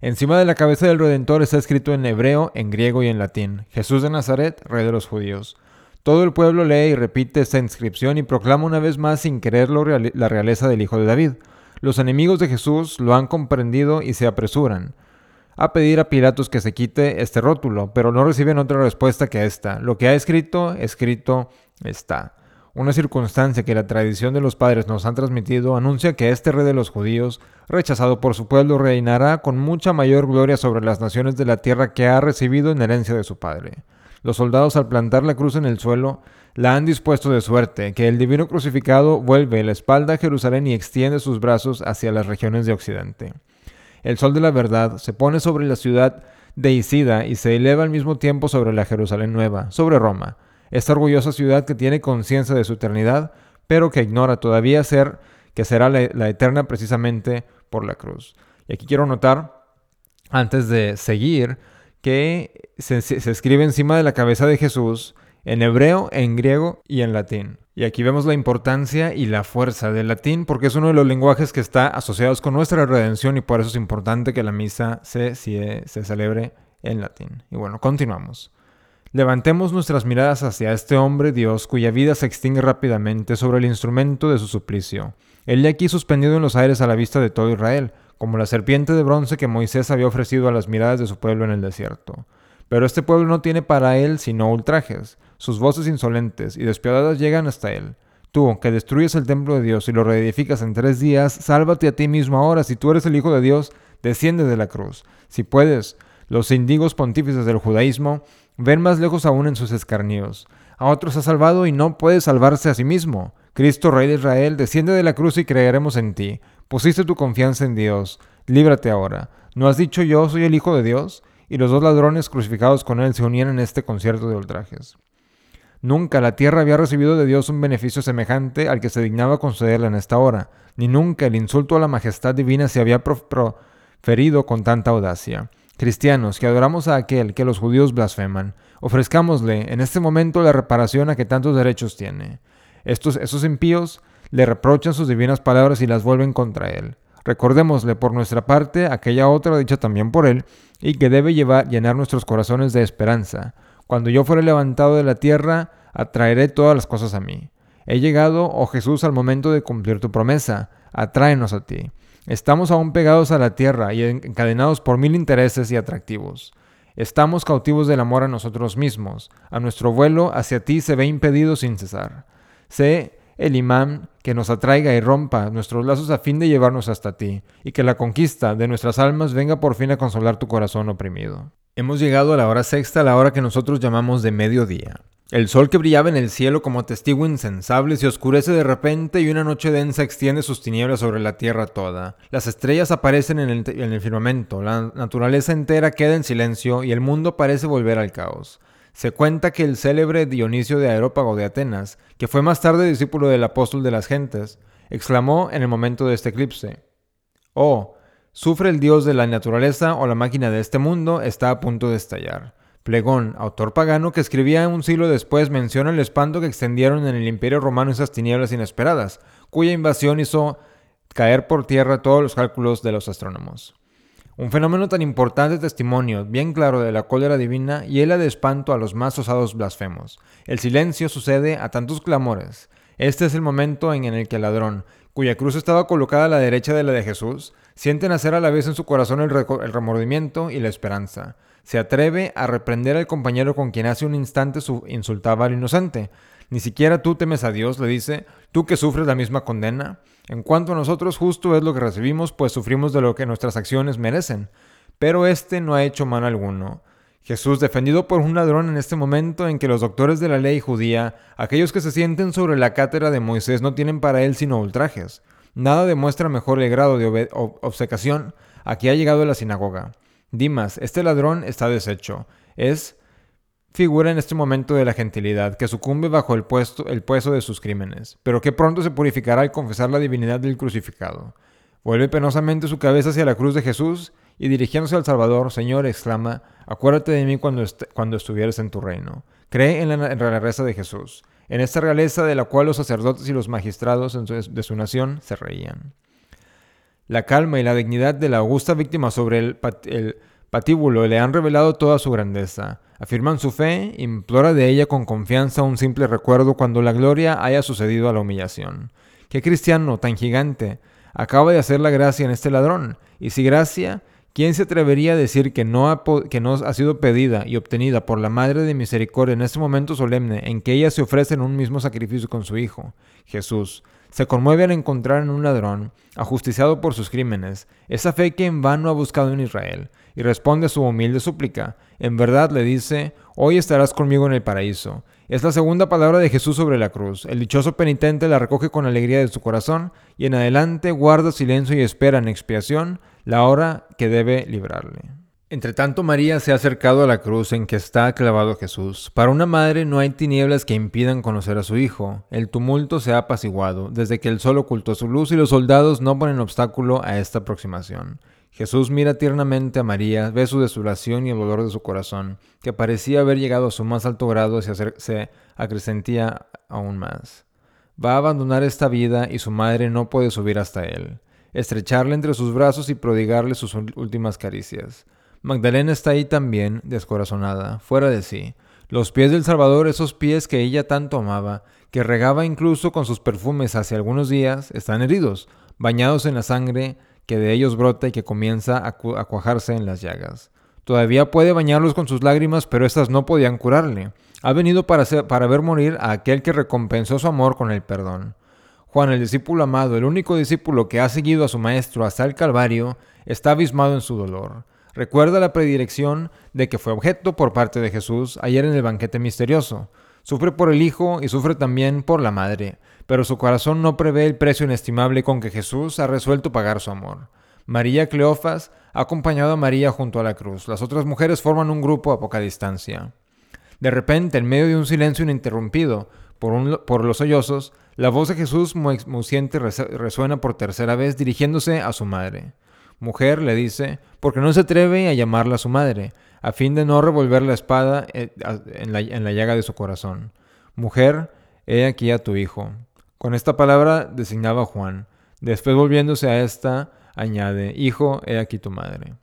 Encima de la cabeza del Redentor está escrito en hebreo, en griego y en latín, Jesús de Nazaret, Rey de los Judíos. Todo el pueblo lee y repite esta inscripción y proclama una vez más sin quererlo la realeza del Hijo de David. Los enemigos de Jesús lo han comprendido y se apresuran a pedir a Pilatos que se quite este rótulo, pero no reciben otra respuesta que esta. Lo que ha escrito, escrito está. Una circunstancia que la tradición de los padres nos han transmitido anuncia que este rey de los judíos, rechazado por su pueblo, reinará con mucha mayor gloria sobre las naciones de la tierra que ha recibido en herencia de su padre. Los soldados al plantar la cruz en el suelo la han dispuesto de suerte que el divino crucificado vuelve la espalda a Jerusalén y extiende sus brazos hacia las regiones de Occidente. El sol de la verdad se pone sobre la ciudad de Isida y se eleva al mismo tiempo sobre la Jerusalén nueva, sobre Roma, esta orgullosa ciudad que tiene conciencia de su eternidad, pero que ignora todavía ser que será la, eterna precisamente por la cruz. Y aquí quiero notar, antes de seguir, que se, escribe encima de la cabeza de Jesús en hebreo, en griego y en latín. Y aquí vemos la importancia y la fuerza del latín porque es uno de los lenguajes que está asociados con nuestra redención y por eso es importante que la misa se, se, se celebre en latín. Y bueno, continuamos. Levantemos nuestras miradas hacia este hombre Dios cuya vida se extingue rápidamente sobre el instrumento de su suplicio. Él de aquí suspendido en los aires a la vista de todo Israel, como la serpiente de bronce que Moisés había ofrecido a las miradas de su pueblo en el desierto. Pero este pueblo no tiene para él sino ultrajes. Sus voces insolentes y despiadadas llegan hasta él. Tú, que destruyes el templo de Dios y lo reedificas en tres días, sálvate a ti mismo ahora. Si tú eres el Hijo de Dios, desciende de la cruz. Si puedes, los indigos pontífices del judaísmo ven más lejos aún en sus escarnios. A otros ha salvado y no puede salvarse a sí mismo. Cristo, Rey de Israel, desciende de la cruz y creeremos en ti. Pusiste tu confianza en Dios. Líbrate ahora. ¿No has dicho yo soy el Hijo de Dios? Y los dos ladrones crucificados con él se unían en este concierto de ultrajes. Nunca la tierra había recibido de Dios un beneficio semejante al que se dignaba concederle en esta hora, ni nunca el insulto a la majestad divina se había proferido con tanta audacia. Cristianos que adoramos a aquel que los judíos blasfeman, ofrezcámosle en este momento la reparación a que tantos derechos tiene. Estos, esos impíos le reprochan sus divinas palabras y las vuelven contra él. Recordémosle por nuestra parte aquella otra dicha también por él, y que debe llevar, llenar nuestros corazones de esperanza. Cuando yo fuere levantado de la tierra, atraeré todas las cosas a mí. He llegado, oh Jesús, al momento de cumplir tu promesa. Atráenos a ti. Estamos aún pegados a la tierra y encadenados por mil intereses y atractivos. Estamos cautivos del amor a nosotros mismos. A nuestro vuelo hacia ti se ve impedido sin cesar. Sé el imán que nos atraiga y rompa nuestros lazos a fin de llevarnos hasta ti, y que la conquista de nuestras almas venga por fin a consolar tu corazón oprimido. Hemos llegado a la hora sexta, la hora que nosotros llamamos de mediodía. El sol que brillaba en el cielo como testigo insensable se oscurece de repente y una noche densa extiende sus tinieblas sobre la tierra toda. Las estrellas aparecen en el, en el firmamento, la naturaleza entera queda en silencio y el mundo parece volver al caos. Se cuenta que el célebre Dionisio de Aerópago de Atenas, que fue más tarde discípulo del apóstol de las gentes, exclamó en el momento de este eclipse, Oh, sufre el dios de la naturaleza o la máquina de este mundo está a punto de estallar. Plegón, autor pagano que escribía un siglo después, menciona el espanto que extendieron en el imperio romano esas tinieblas inesperadas, cuya invasión hizo caer por tierra todos los cálculos de los astrónomos. Un fenómeno tan importante testimonio, bien claro de la cólera divina, y hiela de espanto a los más osados blasfemos. El silencio sucede a tantos clamores. Este es el momento en el que el ladrón, cuya cruz estaba colocada a la derecha de la de Jesús, siente nacer a la vez en su corazón el, el remordimiento y la esperanza. Se atreve a reprender al compañero con quien hace un instante su insultaba al inocente. Ni siquiera tú temes a Dios, le dice, tú que sufres la misma condena. En cuanto a nosotros, justo es lo que recibimos, pues sufrimos de lo que nuestras acciones merecen. Pero éste no ha hecho mal alguno. Jesús, defendido por un ladrón en este momento en que los doctores de la ley judía, aquellos que se sienten sobre la cátedra de Moisés, no tienen para él sino ultrajes. Nada demuestra mejor el grado de obsecación a que ha llegado la sinagoga. Dimas, este ladrón está deshecho. Es figura en este momento de la gentilidad, que sucumbe bajo el, puesto, el peso de sus crímenes, pero que pronto se purificará al confesar la divinidad del crucificado. Vuelve penosamente su cabeza hacia la cruz de Jesús y dirigiéndose al Salvador, Señor, exclama, acuérdate de mí cuando, cuando estuvieres en tu reino. Cree en la, realeza de Jesús, en esta realeza de la cual los sacerdotes y los magistrados de su nación se reían. La calma y la dignidad de la augusta víctima sobre el patíbulo le han revelado toda su grandeza. Afirman su fe, implora de ella con confianza un simple recuerdo cuando la gloria haya sucedido a la humillación. ¿Qué cristiano tan gigante acaba de hacer la gracia en este ladrón? Y si gracia, ¿Quién se atrevería a decir que no, ha, que no ha sido pedida y obtenida por la Madre de Misericordia en este momento solemne en que ella se ofrece en un mismo sacrificio con su Hijo, Jesús? Se conmueve al encontrar en un ladrón, ajusticiado por sus crímenes, esa fe que en vano ha buscado en Israel, y responde su humilde súplica. En verdad le dice, hoy estarás conmigo en el paraíso. Es la segunda palabra de Jesús sobre la cruz. El dichoso penitente la recoge con alegría de su corazón y en adelante guarda silencio y espera en expiación la hora que debe librarle. Entre tanto, María se ha acercado a la cruz en que está clavado Jesús. Para una madre no hay tinieblas que impidan conocer a su hijo. El tumulto se ha apaciguado desde que el sol ocultó su luz y los soldados no ponen obstáculo a esta aproximación. Jesús mira tiernamente a María, ve su desolación y el dolor de su corazón, que parecía haber llegado a su más alto grado y se acrecentía aún más. Va a abandonar esta vida y su madre no puede subir hasta él estrecharle entre sus brazos y prodigarle sus últimas caricias. Magdalena está ahí también, descorazonada, fuera de sí. Los pies del Salvador, esos pies que ella tanto amaba, que regaba incluso con sus perfumes hace algunos días, están heridos, bañados en la sangre que de ellos brota y que comienza a, cuajarse en las llagas. Todavía puede bañarlos con sus lágrimas, pero éstas no podían curarle. Ha venido para, para ver morir a aquel que recompensó su amor con el perdón. Juan, el discípulo amado, el único discípulo que ha seguido a su maestro hasta el Calvario, está abismado en su dolor. Recuerda la predilección de que fue objeto por parte de Jesús ayer en el banquete misterioso. Sufre por el Hijo y sufre también por la Madre, pero su corazón no prevé el precio inestimable con que Jesús ha resuelto pagar su amor. María Cleofas ha acompañado a María junto a la cruz. Las otras mujeres forman un grupo a poca distancia. De repente, en medio de un silencio ininterrumpido por, por los sollozos, la voz de Jesús muciente resuena por tercera vez dirigiéndose a su madre. Mujer, le dice, porque no se atreve a llamarla su madre, a fin de no revolver la espada eh, en la llaga de su corazón. Mujer, he aquí a tu hijo. Con esta palabra designaba Juan. Después volviéndose a esta, añade, Hijo, he aquí tu madre.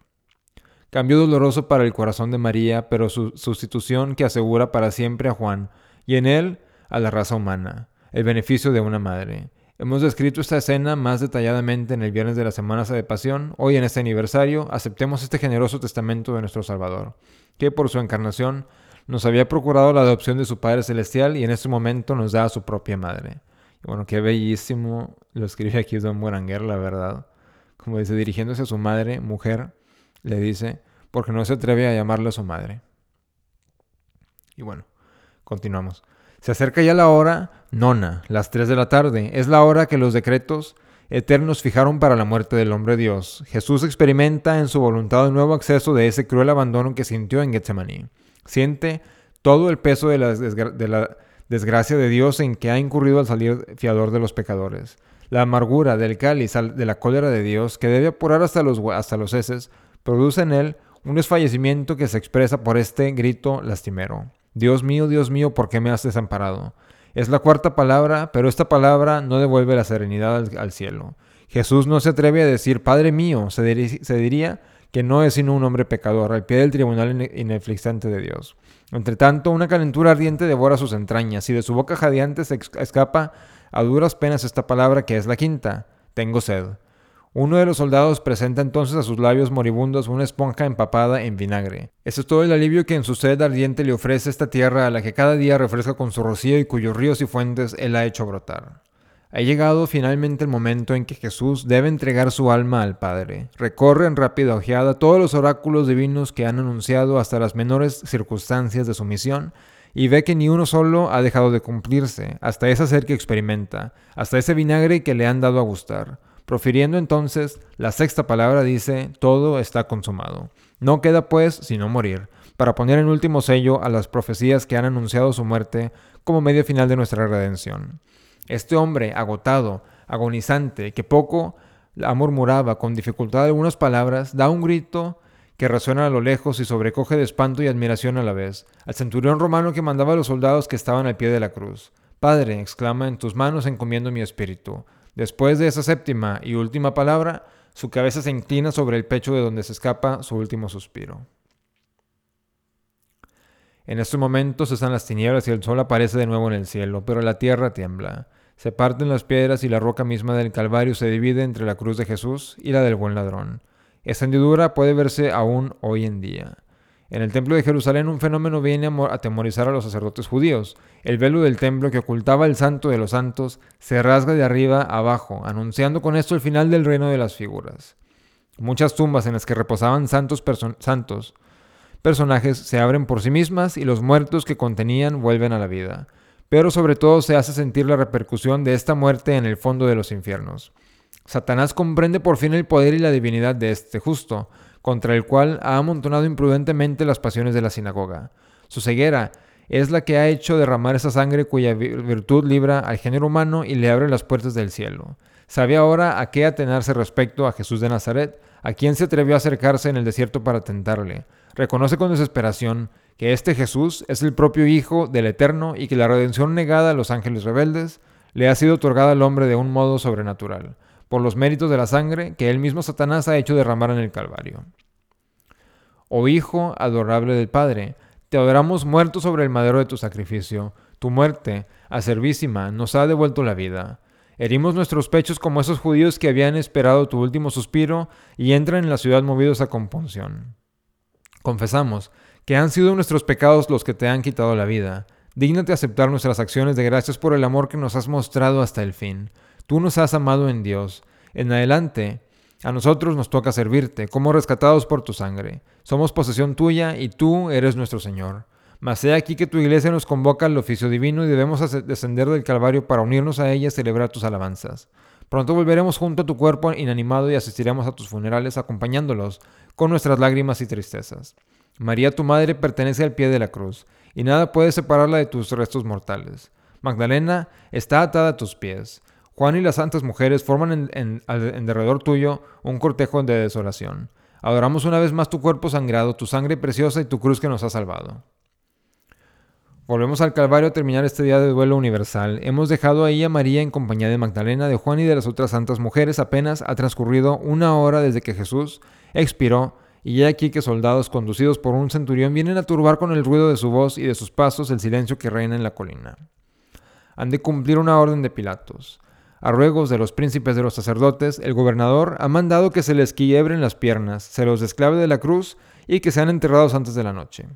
Cambio doloroso para el corazón de María, pero su sustitución que asegura para siempre a Juan, y en él a la raza humana el beneficio de una madre. Hemos descrito esta escena más detalladamente en el viernes de la Semana de Pasión. Hoy en este aniversario aceptemos este generoso testamento de nuestro Salvador, que por su encarnación nos había procurado la adopción de su Padre Celestial y en este momento nos da a su propia madre. Bueno, qué bellísimo lo escribe aquí Don Moranguer, la verdad. Como dice, dirigiéndose a su madre, mujer, le dice, porque no se atreve a llamarle a su madre. Y bueno, continuamos. Se acerca ya la hora nona, las tres de la tarde. Es la hora que los decretos eternos fijaron para la muerte del hombre Dios. Jesús experimenta en su voluntad un nuevo acceso de ese cruel abandono que sintió en Getsemaní. Siente todo el peso de la, de la desgracia de Dios en que ha incurrido al salir fiador de los pecadores. La amargura del cáliz de la cólera de Dios, que debe apurar hasta los, hasta los heces, produce en él un desfallecimiento que se expresa por este grito lastimero. Dios mío, Dios mío, ¿por qué me has desamparado? Es la cuarta palabra, pero esta palabra no devuelve la serenidad al, cielo. Jesús no se atreve a decir, Padre mío, se, diría que no es sino un hombre pecador, al pie del tribunal ineflixante de Dios. Entre tanto, una calentura ardiente devora sus entrañas, y de su boca jadeante se escapa a duras penas esta palabra que es la quinta, tengo sed. Uno de los soldados presenta entonces a sus labios moribundos una esponja empapada en vinagre. Ese es todo el alivio que en su sed ardiente le ofrece esta tierra a la que cada día refresca con su rocío y cuyos ríos y fuentes él ha hecho brotar. Ha llegado finalmente el momento en que Jesús debe entregar su alma al Padre. Recorre en rápida ojeada todos los oráculos divinos que han anunciado hasta las menores circunstancias de su misión y ve que ni uno solo ha dejado de cumplirse, hasta esa ser que experimenta, hasta ese vinagre que le han dado a gustar. Profiriendo entonces la sexta palabra dice, todo está consumado. No queda pues sino morir, para poner en último sello a las profecías que han anunciado su muerte como medio final de nuestra redención. Este hombre agotado, agonizante, que poco la murmuraba con dificultad algunas palabras, da un grito que resuena a lo lejos y sobrecoge de espanto y admiración a la vez, al centurión romano que mandaba a los soldados que estaban al pie de la cruz. Padre, exclama, en tus manos encomiendo mi espíritu. Después de esa séptima y última palabra, su cabeza se inclina sobre el pecho de donde se escapa su último suspiro. En estos momentos están las tinieblas y el sol aparece de nuevo en el cielo, pero la tierra tiembla. Se parten las piedras y la roca misma del Calvario se divide entre la cruz de Jesús y la del buen ladrón. Esta hendidura puede verse aún hoy en día. En el templo de Jerusalén un fenómeno viene a atemorizar a los sacerdotes judíos. El velo del templo que ocultaba el santo de los santos se rasga de arriba a abajo, anunciando con esto el final del reino de las figuras. Muchas tumbas en las que reposaban santos, santos personajes se abren por sí mismas y los muertos que contenían vuelven a la vida pero sobre todo se hace sentir la repercusión de esta muerte en el fondo de los infiernos. Satanás comprende por fin el poder y la divinidad de este justo, contra el cual ha amontonado imprudentemente las pasiones de la sinagoga. Su ceguera es la que ha hecho derramar esa sangre cuya virtud libra al género humano y le abre las puertas del cielo. Sabe ahora a qué atenerse respecto a Jesús de Nazaret, a quien se atrevió a acercarse en el desierto para tentarle. Reconoce con desesperación que este Jesús es el propio Hijo del Eterno y que la redención negada a los ángeles rebeldes le ha sido otorgada al hombre de un modo sobrenatural, por los méritos de la sangre que él mismo Satanás ha hecho derramar en el Calvario. Oh Hijo adorable del Padre, te adoramos muerto sobre el madero de tu sacrificio. Tu muerte, acervísima, nos ha devuelto la vida. Herimos nuestros pechos como esos judíos que habían esperado tu último suspiro y entran en la ciudad movidos a compunción. Confesamos que han sido nuestros pecados los que te han quitado la vida. Dígnate aceptar nuestras acciones de gracias por el amor que nos has mostrado hasta el fin. Tú nos has amado en Dios. En adelante, a nosotros nos toca servirte, como rescatados por tu sangre. Somos posesión tuya y tú eres nuestro Señor. Mas he aquí que tu iglesia nos convoca al oficio divino y debemos descender del Calvario para unirnos a ella y celebrar tus alabanzas. Pronto volveremos junto a tu cuerpo inanimado y asistiremos a tus funerales acompañándolos con nuestras lágrimas y tristezas. María tu madre pertenece al pie de la cruz, y nada puede separarla de tus restos mortales. Magdalena está atada a tus pies. Juan y las santas mujeres forman en, derredor tuyo un cortejo de desolación. Adoramos una vez más tu cuerpo sangrado, tu sangre preciosa y tu cruz que nos ha salvado. Volvemos al Calvario a terminar este día de duelo universal. Hemos dejado ahí a María en compañía de Magdalena, de Juan y de las otras santas mujeres. Apenas ha transcurrido una hora desde que Jesús expiró y he aquí que soldados conducidos por un centurión vienen a turbar con el ruido de su voz y de sus pasos el silencio que reina en la colina. Han de cumplir una orden de Pilatos. A ruegos de los príncipes de los sacerdotes, el gobernador ha mandado que se les quiebren las piernas, se los desclave de la cruz y que sean enterrados antes de la noche.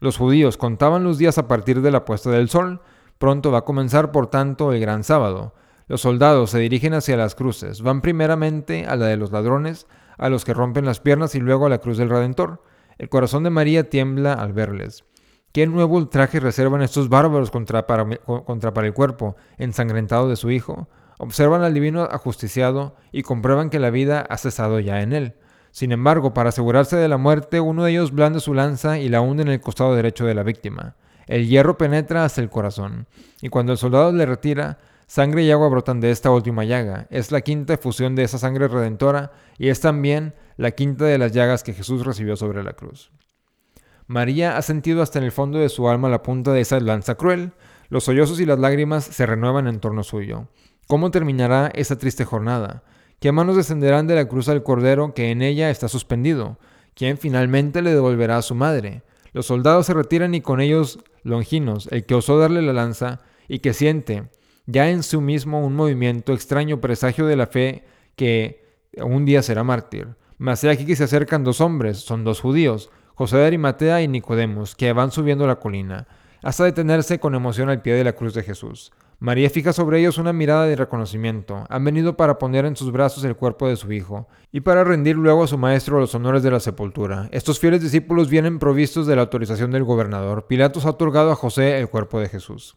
Los judíos contaban los días a partir de la puesta del sol. Pronto va a comenzar, por tanto, el gran sábado. Los soldados se dirigen hacia las cruces, van primeramente a la de los ladrones, a los que rompen las piernas y luego a la cruz del Redentor. El corazón de María tiembla al verles. ¿Qué nuevo ultraje reservan estos bárbaros contra para, contra para el cuerpo ensangrentado de su Hijo? Observan al divino ajusticiado y comprueban que la vida ha cesado ya en él. Sin embargo, para asegurarse de la muerte, uno de ellos blande su lanza y la hunde en el costado derecho de la víctima. El hierro penetra hasta el corazón, y cuando el soldado le retira, Sangre y agua brotan de esta última llaga. Es la quinta efusión de esa sangre redentora y es también la quinta de las llagas que Jesús recibió sobre la cruz. María ha sentido hasta en el fondo de su alma la punta de esa lanza cruel. Los sollozos y las lágrimas se renuevan en torno suyo. ¿Cómo terminará esa triste jornada? ¿Qué manos descenderán de la cruz al cordero que en ella está suspendido? ¿Quién finalmente le devolverá a su madre? Los soldados se retiran y con ellos Longinos, el que osó darle la lanza y que siente ya en sí mismo un movimiento extraño presagio de la fe que un día será mártir. Mas he aquí que se acercan dos hombres, son dos judíos, José de Arimatea y Nicodemos, que van subiendo la colina, hasta detenerse con emoción al pie de la cruz de Jesús. María fija sobre ellos una mirada de reconocimiento. Han venido para poner en sus brazos el cuerpo de su hijo y para rendir luego a su maestro los honores de la sepultura. Estos fieles discípulos vienen provistos de la autorización del gobernador. Pilatos ha otorgado a José el cuerpo de Jesús.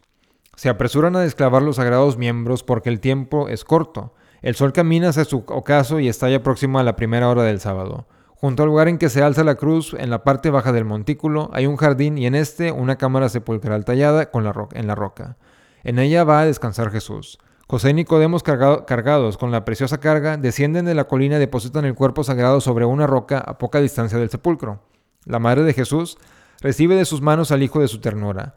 Se apresuran a desclavar los sagrados miembros porque el tiempo es corto. El sol camina hacia su ocaso y está ya próximo a la primera hora del sábado. Junto al lugar en que se alza la cruz, en la parte baja del montículo, hay un jardín y en este una cámara sepulcral tallada con la en la roca. En ella va a descansar Jesús. José y Nicodemos cargados con la preciosa carga descienden de la colina y depositan el cuerpo sagrado sobre una roca a poca distancia del sepulcro. La madre de Jesús recibe de sus manos al hijo de su ternura.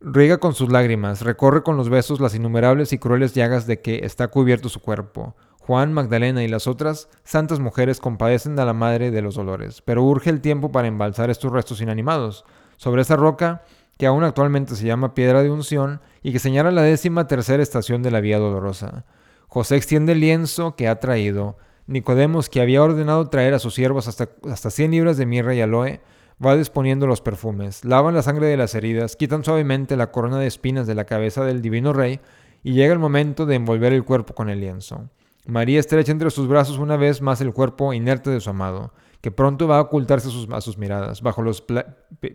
Riega con sus lágrimas, recorre con los besos las innumerables y crueles llagas de que está cubierto su cuerpo. Juan, Magdalena y las otras santas mujeres compadecen a la madre de los dolores, pero urge el tiempo para embalsar estos restos inanimados. Sobre esa roca que aún actualmente se llama Piedra de Unción y que señala la décima tercera estación de la Vía Dolorosa. José extiende el lienzo que ha traído. Nicodemos, que había ordenado traer a sus siervos hasta, hasta 100 libras de mirra y aloe, va disponiendo los perfumes, lavan la sangre de las heridas, quitan suavemente la corona de espinas de la cabeza del divino rey y llega el momento de envolver el cuerpo con el lienzo. María estrecha entre sus brazos una vez más el cuerpo inerte de su amado, que pronto va a ocultarse a sus, miradas, bajo los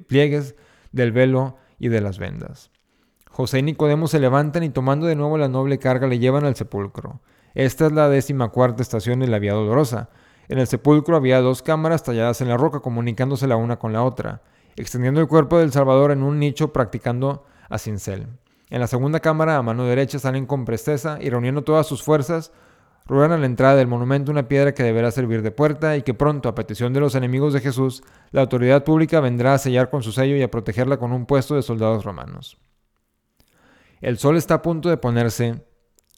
pliegues del velo y de las vendas. José y Nicodemo se levantan y tomando de nuevo la noble carga le llevan al sepulcro. Esta es la décima cuarta estación de la Vía Dolorosa. En el sepulcro había dos cámaras talladas en la roca comunicándose la una con la otra, extendiendo el cuerpo del Salvador en un nicho practicando a cincel. En la segunda cámara, a mano derecha, salen con presteza y reuniendo todas sus fuerzas, ruedan a la entrada del monumento una piedra que deberá servir de puerta y que pronto, a petición de los enemigos de Jesús, la autoridad pública vendrá a sellar con su sello y a protegerla con un puesto de soldados romanos. El sol está a punto de ponerse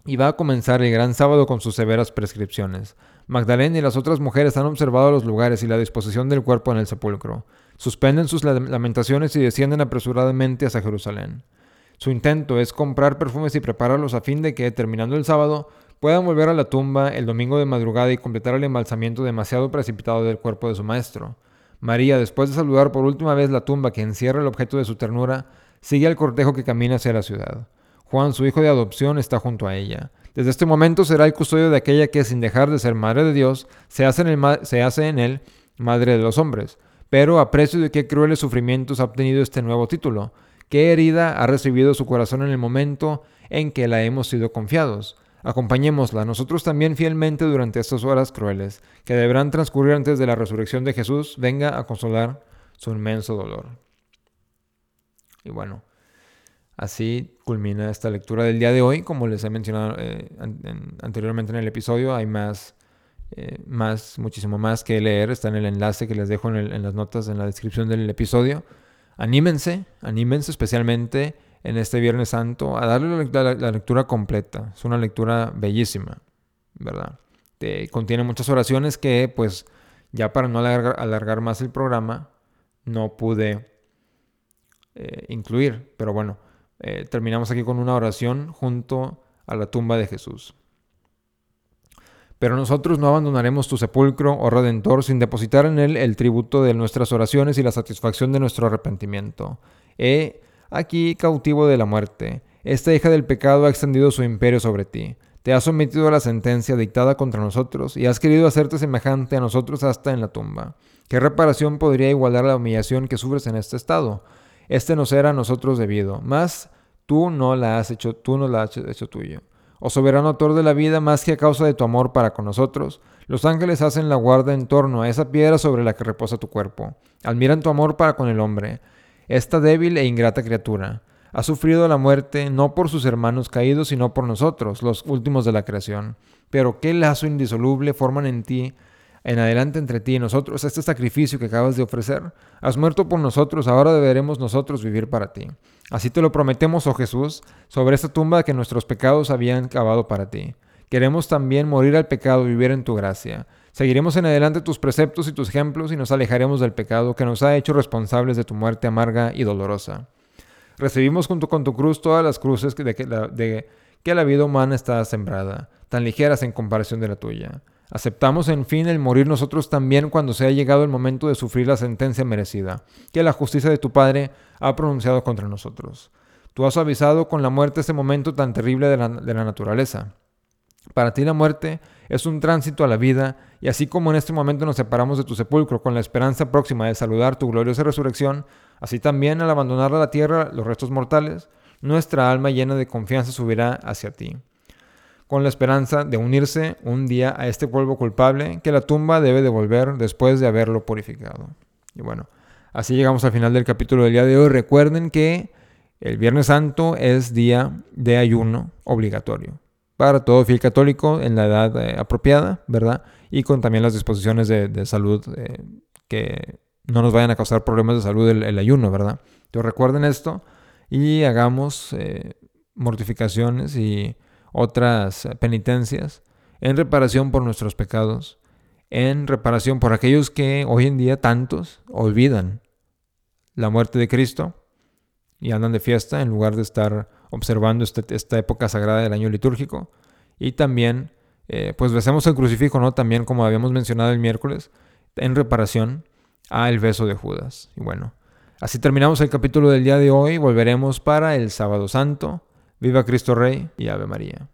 y va a comenzar el gran sábado con sus severas prescripciones. Magdalena y las otras mujeres han observado los lugares y la disposición del cuerpo en el sepulcro. Suspenden sus lamentaciones y descienden apresuradamente hacia Jerusalén. Su intento es comprar perfumes y prepararlos a fin de que, terminando el sábado, puedan volver a la tumba el domingo de madrugada y completar el embalsamiento demasiado precipitado del cuerpo de su maestro. María, después de saludar por última vez la tumba que encierra el objeto de su ternura, sigue al cortejo que camina hacia la ciudad. Juan, su hijo de adopción, está junto a ella. Desde este momento será el custodio de aquella que, sin dejar de ser madre de Dios, se hace en, se hace en él madre de los hombres. Pero a precio de qué crueles sufrimientos ha obtenido este nuevo título, qué herida ha recibido su corazón en el momento en que la hemos sido confiados. Acompañémosla nosotros también fielmente durante estas horas crueles, que deberán transcurrir antes de la resurrección de Jesús, venga a consolar su inmenso dolor. Y bueno, así culmina esta lectura del día de hoy. Como les he mencionado eh, anteriormente en el episodio, hay más, eh, más, muchísimo más que leer. Está en el enlace que les dejo en, las notas, en la descripción del episodio. Anímense, anímense especialmente en este Viernes Santo a darle la, lectura completa. Es una lectura bellísima, ¿verdad? contiene muchas oraciones que, pues, ya para no alargar, más el programa, no pude eh, incluir. Pero bueno, eh, terminamos aquí con una oración junto a la tumba de Jesús. Pero nosotros no abandonaremos tu sepulcro, oh Redentor, sin depositar en él el tributo de nuestras oraciones y la satisfacción de nuestro arrepentimiento. He aquí cautivo de la muerte. Esta hija del pecado ha extendido su imperio sobre ti. Te ha sometido a la sentencia dictada contra nosotros y has querido hacerte semejante a nosotros hasta en la tumba. ¿Qué reparación podría igualar la humillación que sufres en este estado? Este nos era a nosotros debido, mas tú no la has hecho, tú no la has hecho tuyo. Oh soberano autor de la vida, más que a causa de tu amor para con nosotros, los ángeles hacen la guarda en torno a esa piedra sobre la que reposa tu cuerpo. Admiran tu amor para con el hombre. Esta débil e ingrata criatura ha sufrido la muerte no por sus hermanos caídos, sino por nosotros, los últimos de la creación. Pero qué lazo indisoluble forman en ti, en adelante entre ti y nosotros, este sacrificio que acabas de ofrecer. Has muerto por nosotros, ahora deberemos nosotros vivir para ti. Así te lo prometemos, oh Jesús, sobre esta tumba que nuestros pecados habían cavado para ti. Queremos también morir al pecado y vivir en tu gracia. Seguiremos en adelante tus preceptos y tus ejemplos y nos alejaremos del pecado que nos ha hecho responsables de tu muerte amarga y dolorosa. Recibimos junto con tu cruz todas las cruces de que la, de que la vida humana está sembrada, tan ligeras en comparación de la tuya. Aceptamos en fin el morir nosotros también cuando se ha llegado el momento de sufrir la sentencia merecida, que la justicia de tu Padre ha pronunciado contra nosotros. Tú has avisado con la muerte ese momento tan terrible de la, de la naturaleza. Para ti la muerte es un tránsito a la vida, y así como en este momento nos separamos de tu sepulcro con la esperanza próxima de saludar tu gloriosa resurrección, así también al abandonar a la tierra los restos mortales, nuestra alma llena de confianza subirá hacia ti, con la esperanza de unirse un día a este polvo culpable que la tumba debe devolver después de haberlo purificado. Y bueno, así llegamos al final del capítulo del día de hoy. Recuerden que el Viernes Santo es día de ayuno obligatorio para todo fiel católico en la edad eh, apropiada, ¿verdad? Y con también las disposiciones de, salud eh, que no nos vayan a causar problemas de salud el, ayuno, ¿verdad? Entonces recuerden esto y hagamos eh, mortificaciones y otras penitencias en reparación por nuestros pecados, en reparación por aquellos que hoy en día tantos olvidan la muerte de Cristo y andan de fiesta en lugar de estar observando este, esta época sagrada del año litúrgico. Y también, eh, pues besemos el crucifijo, ¿no? También, como habíamos mencionado el miércoles, en reparación a el beso de Judas. Y bueno, así terminamos el capítulo del día de hoy. Volveremos para el sábado santo. Viva Cristo Rey y Ave María.